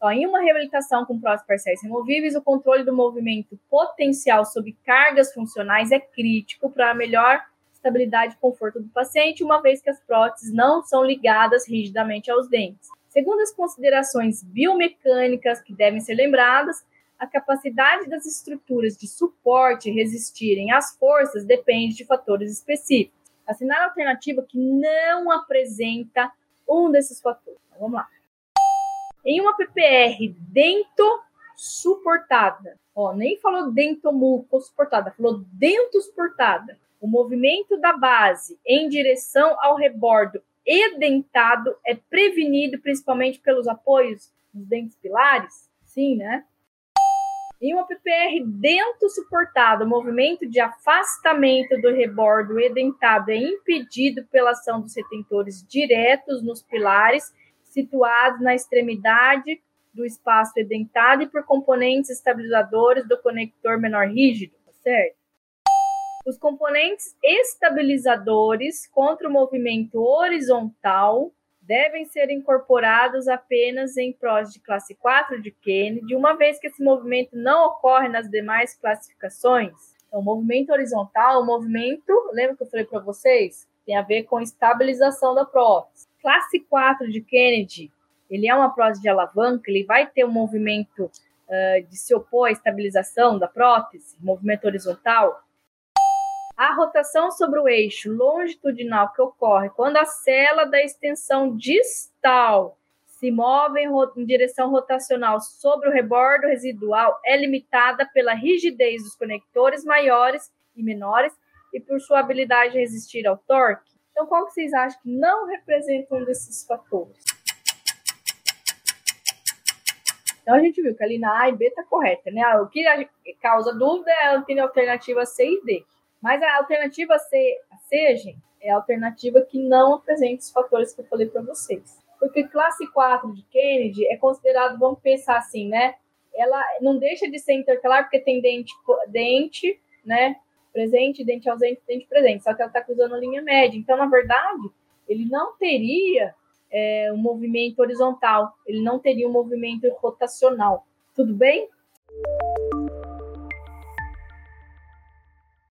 Ó, em uma reabilitação com próteses parciais removíveis, o controle do movimento potencial sob cargas funcionais é crítico para a melhor estabilidade e conforto do paciente, uma vez que as próteses não são ligadas rigidamente aos dentes. Segundo as considerações biomecânicas que devem ser lembradas, a capacidade das estruturas de suporte resistirem às forças depende de fatores específicos. Assinar a alternativa que não apresenta um desses fatores. Então, vamos lá. Em uma PPR dento suportada, ó, nem falou dentomuco suportada, falou dento suportada. O movimento da base em direção ao rebordo edentado é prevenido principalmente pelos apoios dos dentes pilares? Sim, né? Em uma PPR dento suportado, o movimento de afastamento do rebordo edentado é impedido pela ação dos retentores diretos nos pilares situados na extremidade do espaço edentado e por componentes estabilizadores do conector menor rígido, tá certo? Os componentes estabilizadores contra o movimento horizontal devem ser incorporados apenas em prós de classe 4 de Kennedy, uma vez que esse movimento não ocorre nas demais classificações. Então, movimento horizontal, o movimento, lembra que eu falei para vocês? Tem a ver com estabilização da prótese. Classe 4 de Kennedy, ele é uma prótese de alavanca, ele vai ter um movimento uh, de se opor à estabilização da prótese, movimento horizontal, a rotação sobre o eixo longitudinal que ocorre quando a célula da extensão distal se move em, em direção rotacional sobre o rebordo residual é limitada pela rigidez dos conectores maiores e menores e por sua habilidade de resistir ao torque. Então, qual que vocês acham que não representa um desses fatores? Então, a gente viu que ali na A e B está correta, né? O que causa dúvida é a alternativa C e D. Mas a alternativa C, C, gente, é a alternativa que não apresenta os fatores que eu falei para vocês. Porque classe 4 de Kennedy é considerado, vamos pensar assim, né? Ela não deixa de ser intercalar porque tem dente, dente, né? Presente, dente ausente, dente presente. Só que ela está cruzando a linha média. Então, na verdade, ele não teria é, um movimento horizontal, ele não teria um movimento rotacional. Tudo bem?